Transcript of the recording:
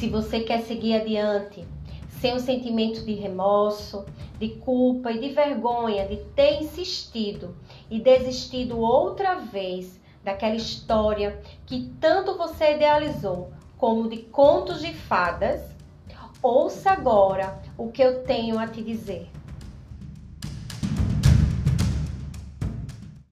Se você quer seguir adiante sem o sentimento de remorso, de culpa e de vergonha de ter insistido e desistido outra vez daquela história que tanto você idealizou, como de contos de fadas, ouça agora o que eu tenho a te dizer.